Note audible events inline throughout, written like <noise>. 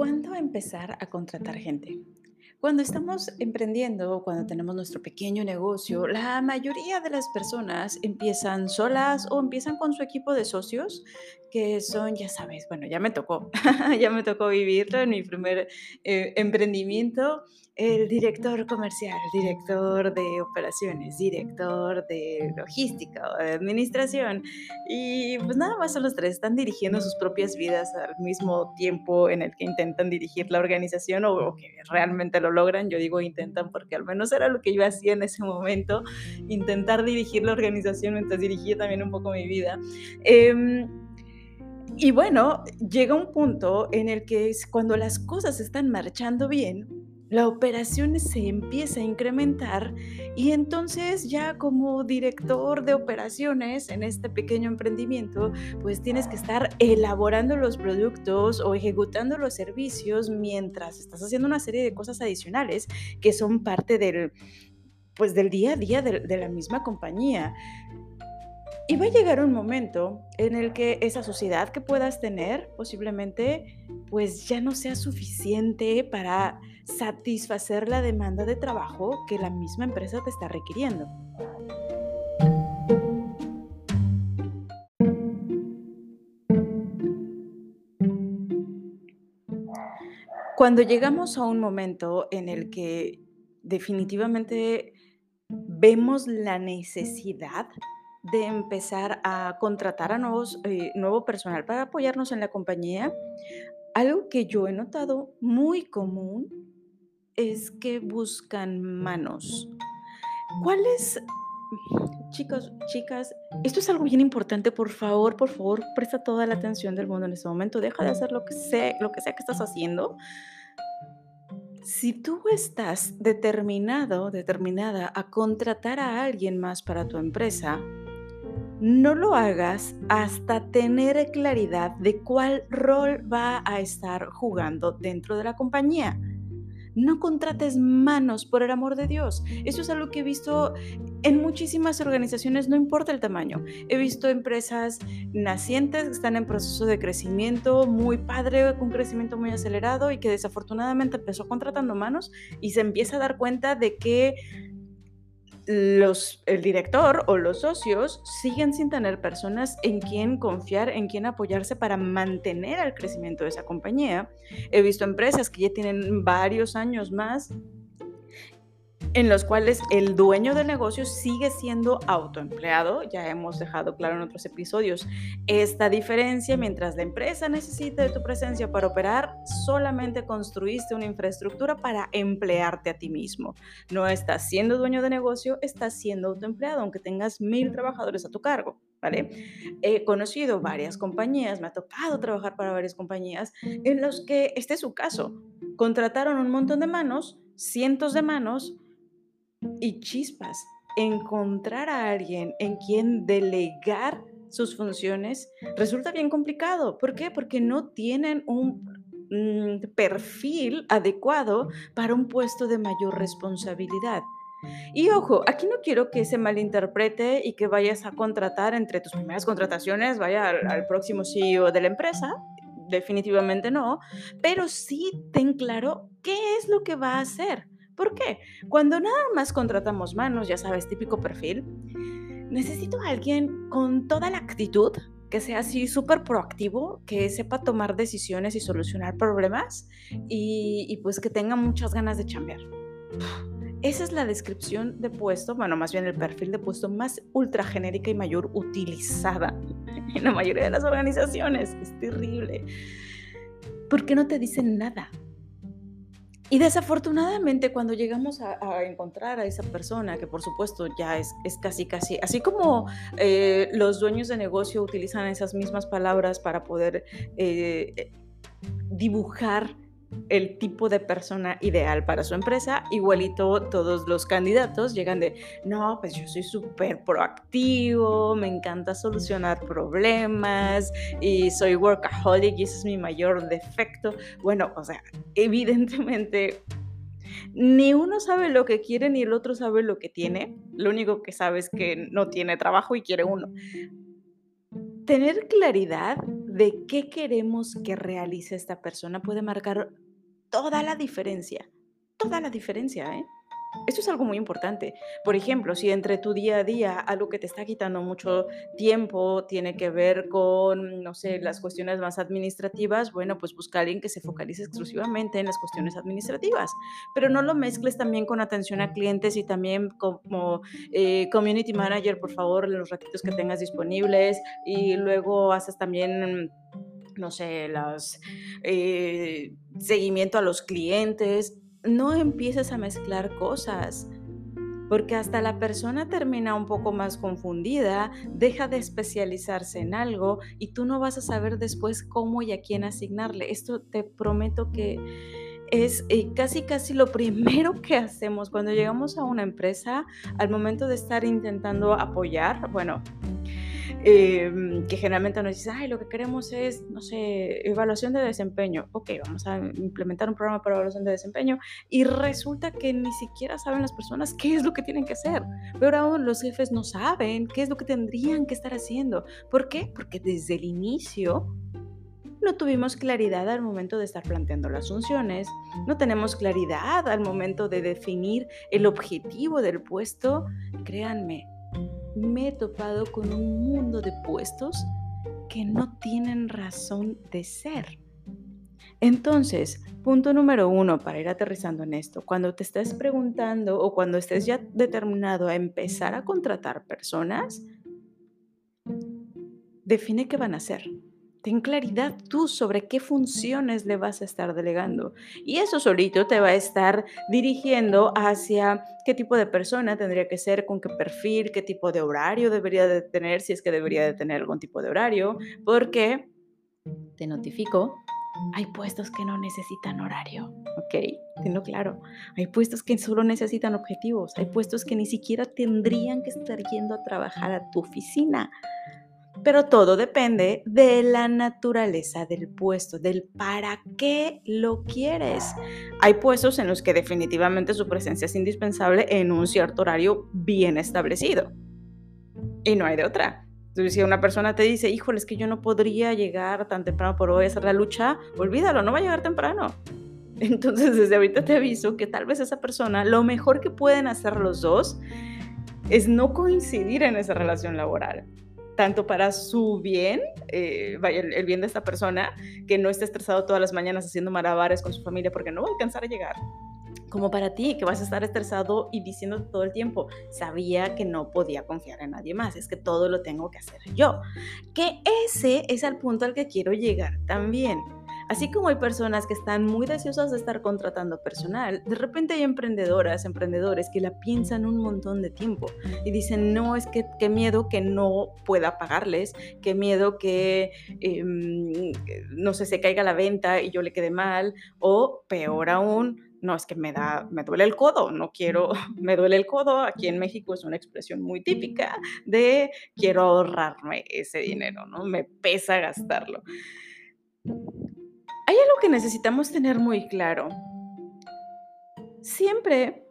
¿Cuándo empezar a contratar gente? Cuando estamos emprendiendo cuando tenemos nuestro pequeño negocio, la mayoría de las personas empiezan solas o empiezan con su equipo de socios, que son, ya sabes, bueno, ya me tocó, <laughs> ya me tocó vivirlo en mi primer eh, emprendimiento, el director comercial, director de operaciones, director de logística o de administración. Y pues nada más son los tres, están dirigiendo sus propias vidas al mismo tiempo en el que intentan dirigir la organización o, o que realmente lo logran. Yo digo intentan porque al menos era lo que yo hacía en ese momento, intentar dirigir la organización mientras dirigía también un poco mi vida. Eh, y bueno, llega un punto en el que es cuando las cosas están marchando bien, la operación se empieza a incrementar y entonces ya como director de operaciones en este pequeño emprendimiento, pues tienes que estar elaborando los productos o ejecutando los servicios mientras estás haciendo una serie de cosas adicionales que son parte del, pues del día a día de, de la misma compañía. Y va a llegar un momento en el que esa sociedad que puedas tener posiblemente pues ya no sea suficiente para satisfacer la demanda de trabajo que la misma empresa te está requiriendo. Cuando llegamos a un momento en el que definitivamente vemos la necesidad de empezar a contratar a nuevos, eh, nuevo personal para apoyarnos en la compañía, algo que yo he notado muy común es que buscan manos. ¿Cuáles, chicos, chicas? Esto es algo bien importante, por favor, por favor, presta toda la atención del mundo en este momento. Deja de hacer lo que sea, lo que sea que estás haciendo. Si tú estás determinado, determinada a contratar a alguien más para tu empresa, no lo hagas hasta tener claridad de cuál rol va a estar jugando dentro de la compañía. No contrates manos, por el amor de Dios. Eso es algo que he visto en muchísimas organizaciones, no importa el tamaño. He visto empresas nacientes que están en proceso de crecimiento muy padre, con un crecimiento muy acelerado y que desafortunadamente empezó contratando manos y se empieza a dar cuenta de que los, el director o los socios siguen sin tener personas en quien confiar, en quien apoyarse para mantener el crecimiento de esa compañía. He visto empresas que ya tienen varios años más en los cuales el dueño del negocio sigue siendo autoempleado. Ya hemos dejado claro en otros episodios esta diferencia. Mientras la empresa necesita de tu presencia para operar, solamente construiste una infraestructura para emplearte a ti mismo. No estás siendo dueño de negocio, estás siendo autoempleado, aunque tengas mil trabajadores a tu cargo. ¿Vale? He conocido varias compañías, me ha tocado trabajar para varias compañías en los que este es su caso. Contrataron un montón de manos, cientos de manos, y chispas. Encontrar a alguien en quien delegar sus funciones resulta bien complicado. ¿Por qué? Porque no tienen un mm, perfil adecuado para un puesto de mayor responsabilidad. Y ojo, aquí no quiero que se malinterprete y que vayas a contratar entre tus primeras contrataciones, vaya al, al próximo CEO de la empresa, definitivamente no, pero sí ten claro qué es lo que va a hacer. ¿Por qué? Cuando nada más contratamos manos, ya sabes, típico perfil, necesito a alguien con toda la actitud, que sea así súper proactivo, que sepa tomar decisiones y solucionar problemas y, pues que tenga muchas ganas de chambear. Esa es la descripción de puesto, bueno, más bien el perfil de puesto más ultra genérica y mayor utilizada en la mayoría de las organizaciones. Es terrible. ¿Por qué no te dicen nada? Y desafortunadamente cuando llegamos a, encontrar a esa persona, que por supuesto ya es, es casi, casi, así como eh, los dueños de negocio utilizan esas mismas palabras para poder eh, dibujar el tipo de persona ideal para su empresa, igualito todos los candidatos llegan de, no, pues yo soy súper proactivo, me encanta solucionar problemas y soy workaholic y ese es mi mayor defecto. Bueno, o sea, evidentemente ni uno sabe lo que quiere ni el otro sabe lo que tiene. Lo único que sabe es que no tiene trabajo y quiere uno. Tener claridad de qué queremos que realice esta persona puede marcar toda la diferencia. Toda la diferencia, ¿eh? Esto es algo muy importante. Por ejemplo, si entre tu día a día algo que te está quitando mucho tiempo tiene que ver con, no sé, las cuestiones más administrativas, bueno, pues busca alguien que se focalice exclusivamente en las cuestiones administrativas, pero no lo mezcles también con atención a clientes y también como eh, community manager, por favor, en los ratitos que tengas disponibles. Y luego haces también no sé, los eh, seguimiento a los clientes no empieces a mezclar cosas, porque hasta la persona termina un poco más confundida, deja de especializarse en algo y tú no vas a saber después cómo y a quién asignarle. Esto te prometo que es eh, casi casi lo <laughs> primero que hacemos cuando llegamos a una empresa al momento de estar intentando apoyar, bueno, Em, que generalmente nos dice, ay, lo que queremos es, no sé, evaluación de desempeño. Ok, vamos a implementar un programa para evaluación de desempeño y resulta que ni siquiera saben las personas qué es lo que tienen que hacer. Pero aún los jefes no saben qué es lo que tendrían que estar haciendo. ¿Por qué? Porque desde el inicio no tuvimos claridad al momento de estar planteando las funciones, no tenemos claridad al momento de definir el objetivo del puesto. Créanme, me he topado con un mundo de puestos que no tienen razón de ser. Entonces, punto número uno para ir aterrizando en esto, cuando te estés preguntando o cuando estés ya determinado a empezar a contratar personas, define qué van a hacer. Ten claridad tú sobre qué funciones le vas a estar delegando. Y eso solito te va a estar dirigiendo hacia qué tipo de persona tendría que ser, con qué perfil, qué tipo de horario debería de tener, si es que debería de tener algún tipo de horario, porque, te notifico, hay puestos que no necesitan horario, ¿ok? Tenlo claro. Hay puestos que solo necesitan objetivos. Hay puestos que ni siquiera tendrían que estar yendo a trabajar a tu oficina. Pero todo depende de la naturaleza del puesto, del para qué lo quieres. Hay puestos en los que definitivamente su presencia es indispensable en un cierto horario bien establecido. Y no hay de otra. Si una persona te dice, híjole, es que yo no podría llegar tan temprano por hoy a hacer la lucha, olvídalo, no va a llegar temprano. <laughs> Entonces, desde ahorita te aviso que tal vez esa persona, lo mejor que pueden hacer los dos es no coincidir en esa relación laboral tanto para su bien, eh, vaya, el, bien de esta persona, que no esté estresado todas las mañanas haciendo malabares con su familia porque no va a alcanzar a llegar, como para ti, que vas a estar estresado y diciendo todo el tiempo, sabía que no podía confiar en nadie más, es que todo lo tengo que hacer yo. Que ese es el punto al que quiero llegar también. Así como hay personas que están muy deseosas de estar contratando personal, de repente hay emprendedoras, emprendedores que la piensan un montón de tiempo y dicen, no, es que qué miedo que no pueda pagarles, qué miedo que, em, no se caiga la venta y yo le quede mal, o peor aún, no, es que me da, me duele el codo, no quiero, <laughs> me duele el codo. Aquí en México es una expresión muy típica de quiero ahorrarme ese dinero, ¿no? Me pesa gastarlo. Hay algo que necesitamos tener muy claro. Siempre,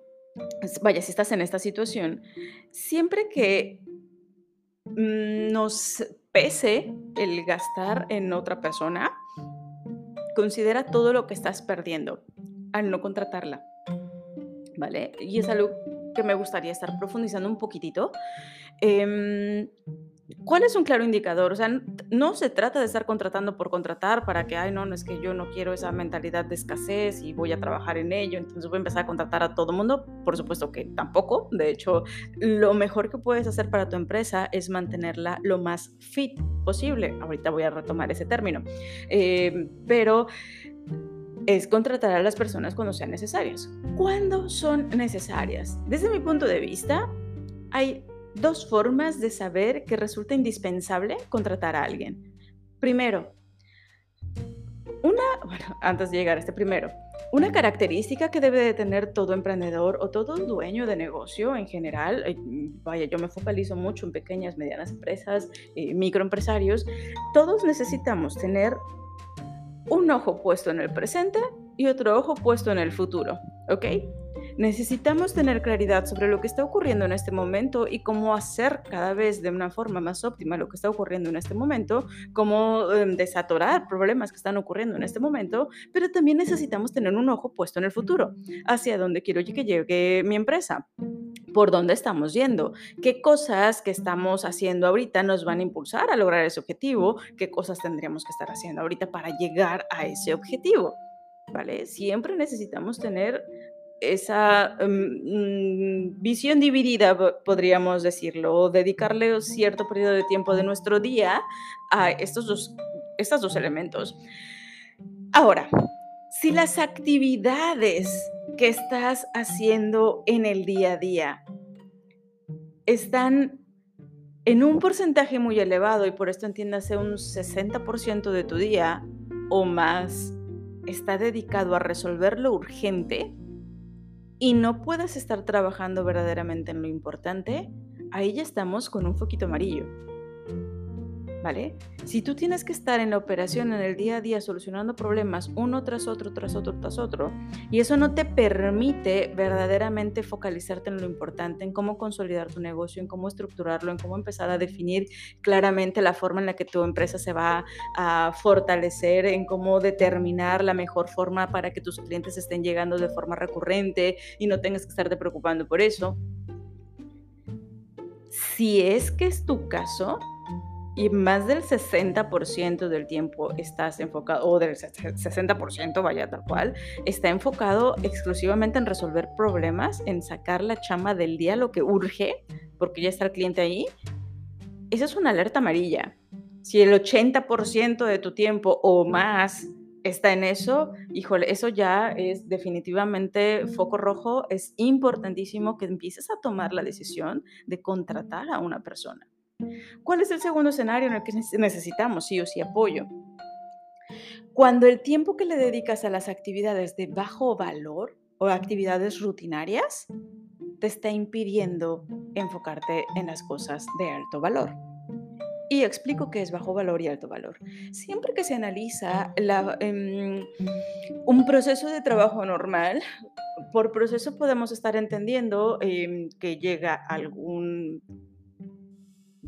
vaya, si estás en esta situación, siempre que mm, nos pese el gastar en otra persona, considera todo lo que estás perdiendo al no contratarla. ¿Vale? Y es algo que me gustaría estar profundizando un poquitito. Em, ¿Cuál es un claro indicador? O sea, no se trata de estar contratando por contratar para que, ay, no, no es que yo no quiero esa mentalidad de escasez y voy a trabajar en ello, entonces voy a empezar a contratar a todo mundo. Por supuesto que tampoco. De hecho, lo mejor que puedes hacer para tu empresa es mantenerla lo más fit posible. Ahorita voy a retomar ese término. Eh, pero es contratar a las personas cuando sean necesarias. ¿Cuándo son necesarias? Desde mi punto de vista, hay dos formas de saber que resulta indispensable contratar a alguien. Primero, una, <laughs> bueno, antes de llegar a este primero, una característica que debe de tener todo emprendedor o todo dueño de negocio en general, vaya, yo me focalizo mucho en pequeñas, medianas empresas, eh, microempresarios, todos necesitamos tener un ojo puesto en el presente y otro ojo puesto en el futuro, ¿ok? Necesitamos tener claridad sobre lo que está ocurriendo en este momento y cómo hacer cada vez de una forma más óptima lo que está ocurriendo en este momento, cómo desatorar problemas que están ocurriendo en este momento, pero también necesitamos tener un ojo puesto en el futuro, hacia dónde quiero que llegue mi empresa por dónde estamos yendo, qué cosas que estamos haciendo ahorita nos van a impulsar a lograr ese objetivo, qué cosas tendríamos que estar haciendo ahorita para llegar a ese objetivo. ¿Vale? Siempre necesitamos tener esa em, mm, visión dividida, podríamos decirlo, o dedicarle cierto periodo de tiempo de nuestro día a estos dos, estos dos elementos. Ahora, si las actividades que estás haciendo en el día a día están en un porcentaje muy elevado y por esto entiéndase un 60% de tu día o más está dedicado a resolver lo urgente y no puedas estar trabajando verdaderamente en lo importante, ahí ya estamos con un foquito amarillo. ¿Vale? Si tú tienes que estar en la operación en el día a día solucionando problemas uno tras otro, tras otro, tras otro, y eso no te permite verdaderamente focalizarte en lo importante, en cómo consolidar tu negocio, en cómo estructurarlo, en cómo empezar a definir claramente la forma en la que tu empresa se va a fortalecer, en cómo determinar la mejor forma para que tus clientes estén llegando de forma recurrente y no tengas que estarte preocupando por eso. Si es que es tu caso, y más del 60% del tiempo estás enfocado, o del 60%, vaya tal cual, está enfocado exclusivamente en resolver problemas, en sacar la chama del día, lo que urge, porque ya está el cliente ahí, esa es una alerta amarilla. Si el 80% de tu tiempo o más está en eso, híjole, eso ya es definitivamente foco rojo, es importantísimo que empieces a tomar la decisión de contratar a una persona. ¿Cuál es el segundo escenario en el que necesitamos sí o sí apoyo? Cuando el tiempo que le dedicas a las actividades de bajo valor o actividades rutinarias te está impidiendo enfocarte en las cosas de alto valor. Y explico qué es bajo valor y alto valor. Siempre que se analiza em, un proceso de trabajo normal, por proceso podemos estar entendiendo em, que llega algún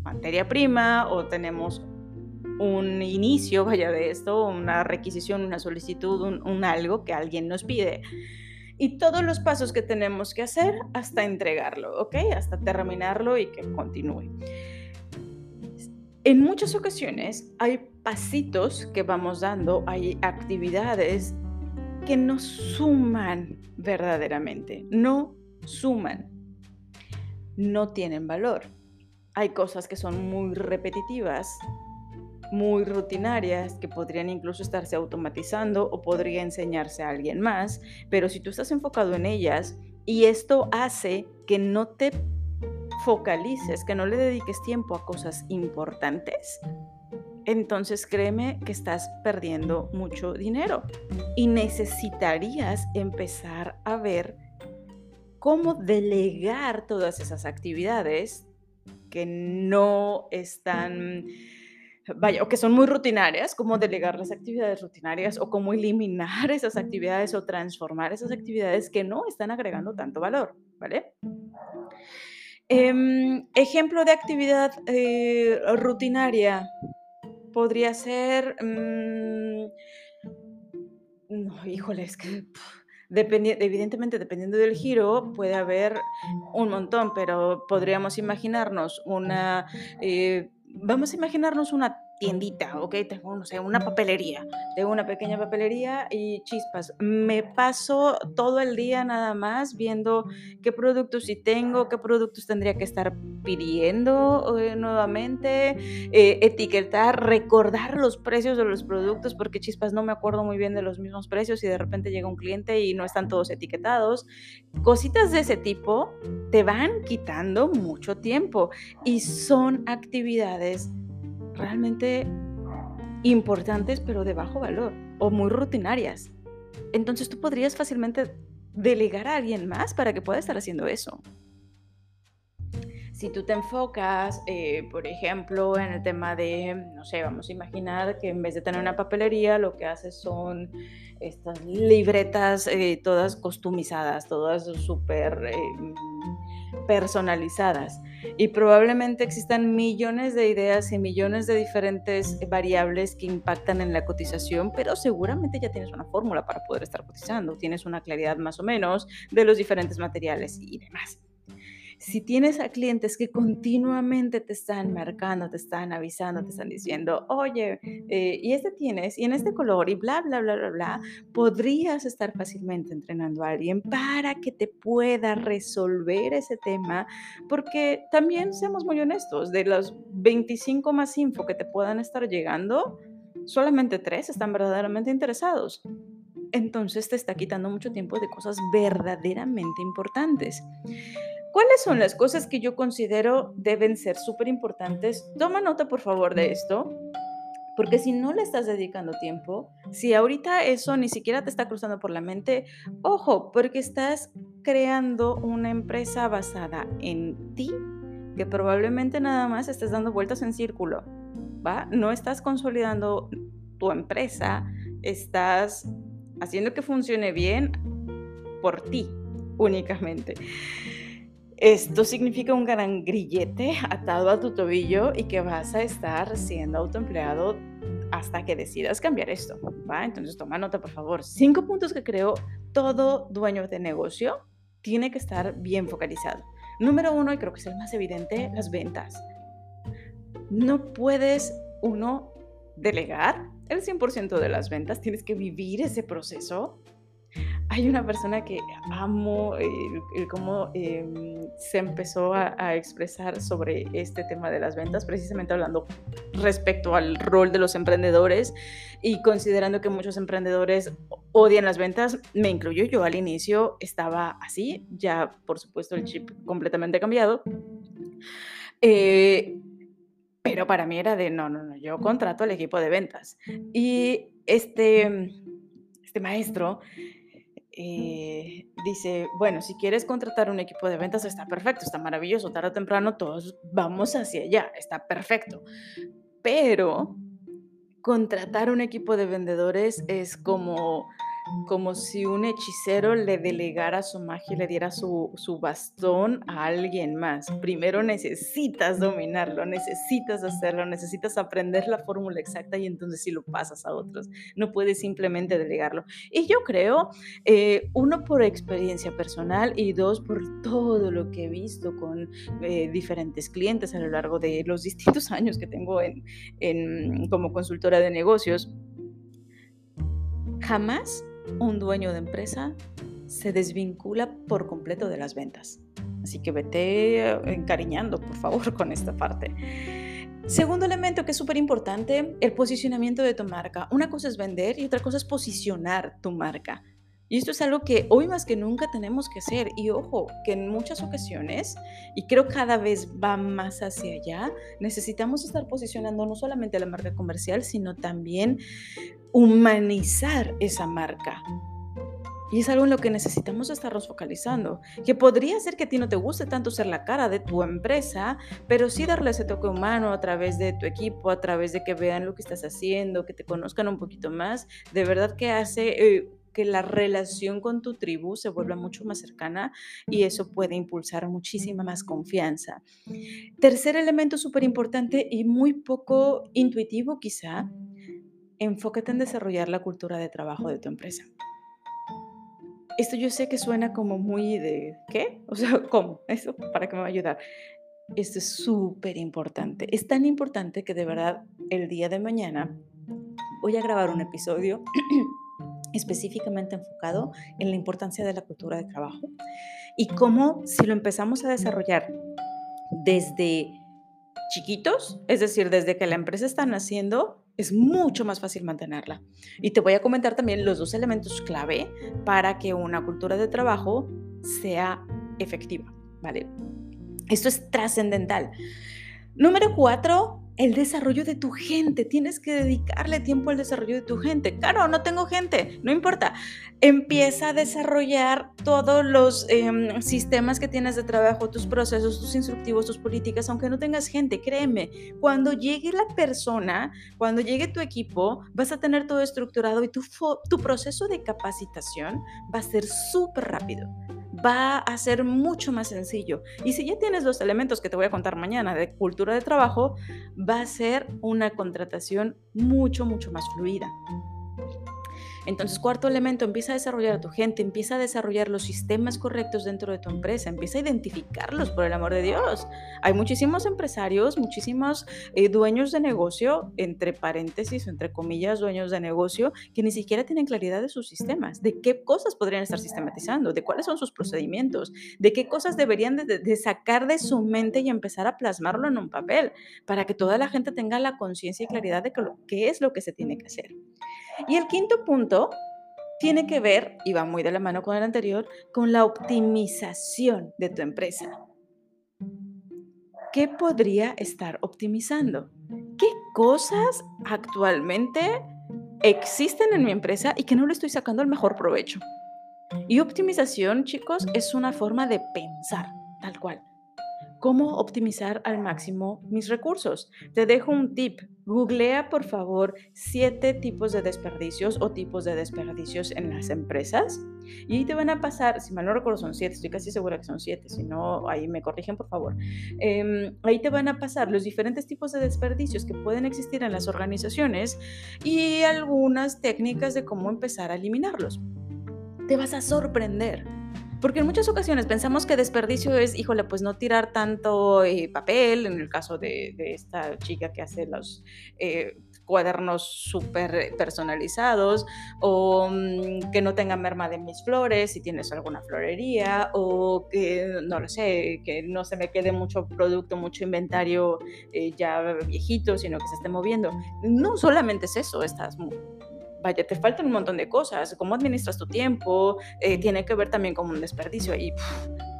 materia prima o tenemos un inicio, vaya de esto, una requisición, una solicitud, un, algo que alguien nos pide. Y todos los pasos que tenemos que hacer hasta entregarlo, ¿ok? Hasta terminarlo y que continúe. En muchas ocasiones hay pasitos que vamos dando, hay actividades que no suman verdaderamente, no suman, no tienen valor hay cosas que son muy repetitivas, muy rutinarias, que podrían incluso estarse automatizando o podría enseñarse a alguien más, pero si tú estás enfocado en ellas y esto hace que no te focalices, que no le dediques tiempo a cosas importantes, entonces créeme que estás perdiendo mucho dinero. Y necesitarías empezar a ver cómo delegar todas esas actividades que no están, vaya, o que son muy rutinarias, como delegar las actividades rutinarias o cómo eliminar esas actividades o transformar esas actividades que no están agregando tanto valor, ¿vale? Em, ejemplo de actividad eh, rutinaria podría ser, mm, no, híjole, es que evidentemente, dependiendo del giro, puede haber un montón, pero podríamos imaginarnos una, eh, vamos a imaginarnos una tiendita, ¿ok? Tengo, no sé, una papelería, tengo una pequeña papelería y chispas. Me paso todo el día nada más viendo qué productos sí tengo, qué productos tendría que estar pidiendo eh, nuevamente, eh, etiquetar, recordar los precios de los productos, porque chispas no me acuerdo muy bien de los mismos precios y de repente llega un cliente y no están todos etiquetados. Cositas de ese tipo te van quitando mucho tiempo y son actividades realmente importantes pero de bajo valor o muy rutinarias. Entonces tú podrías fácilmente delegar a alguien más para que pueda estar haciendo eso. Si tú te enfocas, eh, por ejemplo, en el tema de, no sé, vamos a imaginar que en vez de tener una papelería, lo que haces son estas libretas eh, todas customizadas, todas súper eh, personalizadas. Y probablemente existan millones de ideas y millones de diferentes variables que impactan en la cotización, pero seguramente ya tienes una fórmula para poder estar cotizando, tienes una claridad más o menos de los diferentes materiales y demás si tienes a clientes que continuamente te están marcando, te están avisando, te están diciendo, oye, eh, y este tienes, y en este color, y bla, bla, bla, bla, bla, podrías estar fácilmente entrenando a alguien para que te pueda resolver ese tema, porque también seamos muy honestos, de los 25 más info que te puedan estar llegando, solamente tres están verdaderamente interesados. Entonces te está quitando mucho tiempo de cosas verdaderamente importantes. ¿Cuáles son las cosas que yo considero deben ser súper importantes? Toma nota, por favor, de esto. Porque si no le estás dedicando tiempo, si ahorita eso ni siquiera te está cruzando por la mente, ojo, porque estás creando una empresa basada en ti, que probablemente nada más estés dando vueltas en círculo, ¿va? No estás consolidando tu empresa, estás haciendo que funcione bien por ti únicamente. Esto significa un gran grillete atado a tu tobillo y que vas a estar siendo autoempleado hasta que decidas cambiar esto, ¿va? Entonces toma nota, por favor. Cinco puntos que creo todo dueño de negocio tiene que estar bien focalizado. Número uno, y creo que es el más evidente, las ventas. No puedes, uno, delegar el 100% de las ventas, tienes que vivir ese proceso hay una persona que amo cómo em, se empezó a, expresar sobre este tema de las ventas, precisamente hablando respecto al rol de los emprendedores y considerando que muchos emprendedores odian las ventas, me incluyo yo al inicio, estaba así, ya por supuesto el chip completamente cambiado. Eh, pero para mí era de, no, no, no, yo contrato al equipo de ventas. Y este, este maestro eh, dice, bueno, si quieres contratar un equipo de ventas está perfecto, está maravilloso, tarde o temprano todos vamos hacia allá, está perfecto. Pero contratar un equipo de vendedores es como como si un hechicero le delegara su magia y le diera su, bastón a alguien más. Primero necesitas dominarlo, necesitas hacerlo, necesitas aprender la fórmula exacta y entonces sí lo pasas a otros. No puedes simplemente delegarlo. Y yo creo, eh, uno por experiencia personal y dos por todo lo que he visto con eh, diferentes clientes a lo largo de los distintos años que tengo en, como consultora de negocios, jamás un dueño de empresa se desvincula por completo de las ventas. Así que vete encariñando, por favor, <laughs> con esta parte. Segundo elemento que es súper importante, el posicionamiento de tu marca. Una cosa es vender y otra cosa es posicionar tu marca. Y esto es algo que hoy más que nunca tenemos que hacer. Y ojo, que en muchas ocasiones, y creo cada vez va más hacia allá, necesitamos estar posicionando no solamente la marca comercial, sino también humanizar esa marca. Y es algo en lo que necesitamos estarnos focalizando. Que podría ser que a ti no te guste tanto ser la cara de tu empresa, pero sí darle ese toque humano a través de tu equipo, a través de que vean lo que estás haciendo, que te conozcan un poquito más. De verdad que hace eh, que la relación con tu tribu se vuelva mucho más cercana y eso puede impulsar muchísima más confianza. Tercer elemento súper importante y muy poco intuitivo quizá, enfócate en desarrollar la cultura de trabajo de tu empresa. Esto yo sé que suena como muy de, ¿qué? O sea, ¿cómo? Eso, ¿para qué me va a ayudar? Esto es súper importante. Es tan importante que de verdad el día de mañana voy a grabar un episodio <clears throat> específicamente enfocado en la importancia de la cultura de trabajo y cómo si lo empezamos a desarrollar desde chiquitos, es decir, desde que la empresa está naciendo, es mucho más fácil mantenerla. Y te voy a comentar también los dos elementos clave para que una cultura de trabajo sea efectiva, ¿vale? Esto es trascendental. Número cuatro, el desarrollo de tu gente. Tienes que dedicarle tiempo al desarrollo de tu gente. Claro, no tengo gente, no importa. Empieza a desarrollar todos los em, sistemas que tienes de trabajo, tus procesos, tus instructivos, tus políticas, aunque no tengas gente. Créeme, cuando llegue la persona, cuando llegue tu equipo, vas a tener todo estructurado y tu, tu proceso de capacitación va a ser súper rápido va a ser mucho más sencillo. Y si ya tienes los elementos que te voy a contar mañana de cultura de trabajo, va a ser una contratación mucho, mucho más fluida. Entonces, cuarto elemento, empieza a desarrollar a tu gente, empieza a desarrollar los sistemas correctos dentro de tu empresa, empieza a identificarlos, por el amor de Dios. Hay muchísimos empresarios, muchísimos eh, dueños de negocio, entre paréntesis, entre comillas, dueños de negocio, que ni siquiera tienen claridad de sus sistemas, de qué cosas podrían estar sistematizando, de cuáles son sus procedimientos, de qué cosas deberían de, sacar de su mente y empezar a plasmarlo en un papel, para que toda la gente tenga la conciencia y claridad de qué es lo que se tiene que hacer. Y el quinto punto tiene que ver, y va muy de la mano con el anterior, con la optimización de tu empresa. ¿Qué podría estar optimizando? ¿Qué cosas actualmente existen en mi empresa y que no le estoy sacando el mejor provecho? Y optimización, chicos, es una forma de pensar, tal cual cómo optimizar al máximo mis recursos. Te dejo un tip. Googlea, por favor, siete tipos de desperdicios o tipos de desperdicios en las empresas. Y ahí te van a pasar, si mal no recuerdo, son siete, estoy casi segura que son siete, si no, ahí me corrigen, por favor. Em, ahí te van a pasar los diferentes tipos de desperdicios que pueden existir en las organizaciones y algunas técnicas de cómo empezar a eliminarlos. Te vas a sorprender porque en muchas ocasiones pensamos que desperdicio es, híjole, pues no tirar tanto eh, papel, en el caso de, esta chica que hace los eh, cuadernos súper personalizados, o mm, que no tenga merma de mis flores si tienes alguna florería, o que, no lo sé, que no se me quede mucho producto, mucho inventario eh, ya viejito, sino que se esté moviendo. No solamente es eso, estás vaya, te faltan un montón de cosas, cómo administras tu tiempo, eh, tiene que ver también con un desperdicio y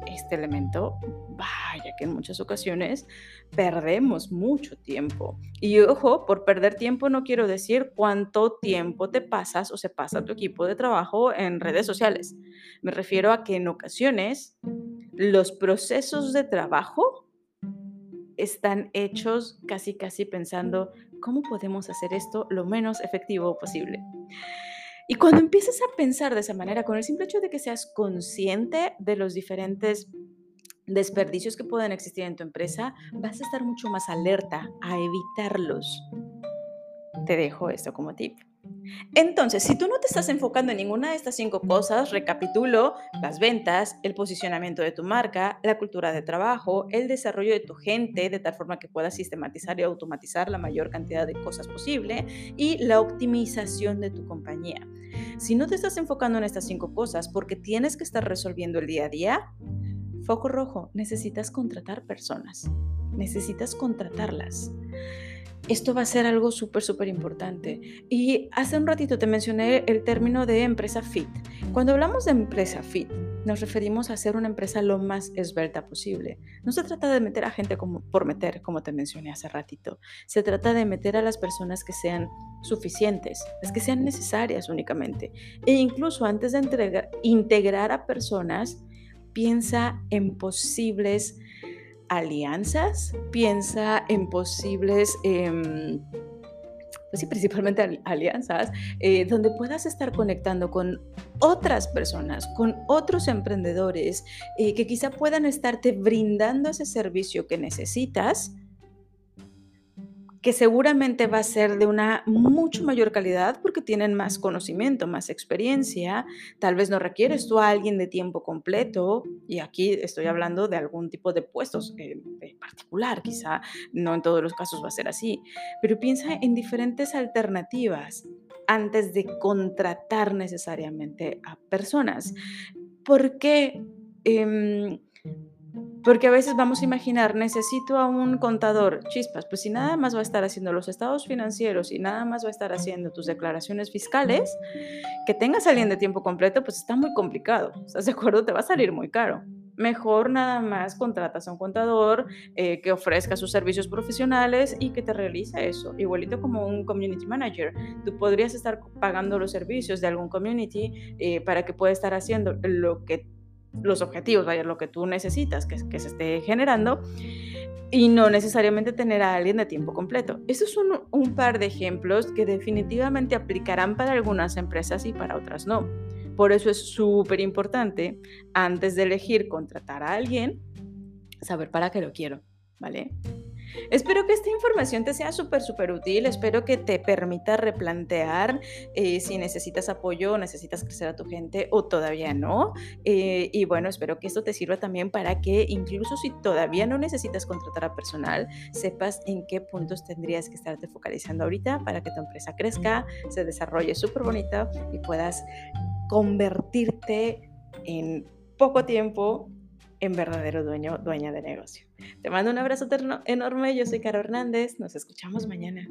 este elemento, vaya que en muchas ocasiones perdemos mucho tiempo. Y ojo, por perder tiempo no quiero decir cuánto tiempo te pasas o se pasa tu equipo de trabajo en redes sociales. Me refiero a que en ocasiones los procesos de trabajo están hechos casi casi pensando ¿cómo podemos hacer esto lo menos efectivo posible? Y cuando empieces a pensar de esa manera, con el simple hecho de que seas consciente de los diferentes desperdicios que pueden existir en tu empresa, vas a estar mucho más alerta a evitarlos. Te dejo esto como tip. Entonces, si tú no te estás enfocando en ninguna de estas cinco cosas, recapitulo las ventas, el posicionamiento de tu marca, la cultura de trabajo, el desarrollo de tu gente de tal forma que puedas sistematizar y automatizar la mayor cantidad de cosas posible y la optimización de tu compañía. Si no te estás enfocando en estas cinco cosas porque tienes que estar resolviendo el día a día, foco rojo, necesitas contratar personas, necesitas contratarlas esto va a ser algo súper, súper importante. Y hace un ratito te mencioné el término de empresa fit. Cuando hablamos de empresa fit, nos referimos a ser una empresa lo más esbelta posible. No se trata de meter a gente como, por meter, como te mencioné hace ratito. Se trata de meter a las personas que sean suficientes, las que sean necesarias únicamente. E incluso antes de integrar a personas, piensa en posibles alianzas, piensa en posibles... Em, pues sí, principalmente alianzas, eh, donde puedas estar conectando con otras personas, con otros emprendedores eh, que quizá puedan estarte brindando ese servicio que necesitas que seguramente va a ser de una mucho mayor calidad porque tienen más conocimiento, más experiencia. Tal vez no requieres tú a alguien de tiempo completo, y aquí estoy hablando de algún tipo de puestos eh, particular, quizá no en todos los casos va a ser así, pero piensa en diferentes alternativas antes de contratar necesariamente a personas. ¿Por qué? Em, porque a veces vamos a imaginar, necesito a un contador, chispas, pues si nada más va a estar haciendo los estados financieros y nada más va a estar haciendo tus declaraciones fiscales, que tengas alguien de tiempo completo, pues está muy complicado. ¿Estás de acuerdo? Te va a salir muy caro. Mejor nada más contratas a un contador eh, que ofrezca sus servicios profesionales y que te realice eso. Igualito como un community manager. Tú podrías estar pagando los servicios de algún community eh, para que pueda estar haciendo lo que los objetivos, vaya, lo que tú necesitas que, se esté generando y no necesariamente tener a alguien de tiempo completo. Estos son un par de ejemplos que definitivamente aplicarán para algunas empresas y para otras no. Por eso es súper importante, antes de elegir contratar a alguien, saber para qué lo quiero, ¿vale? Espero que esta información te sea súper, súper útil. Espero que te permita replantear eh, si necesitas apoyo, necesitas crecer a tu gente o todavía no. Eh, y bueno, espero que esto te sirva también para que incluso si todavía no necesitas contratar a personal, sepas en qué puntos tendrías que estarte focalizando ahorita para que tu empresa crezca, se desarrolle súper bonita y puedas convertirte en poco tiempo en verdadero dueño, dueña de negocio. Te mando un abrazo enorme, yo soy Caro Hernández, nos escuchamos mañana.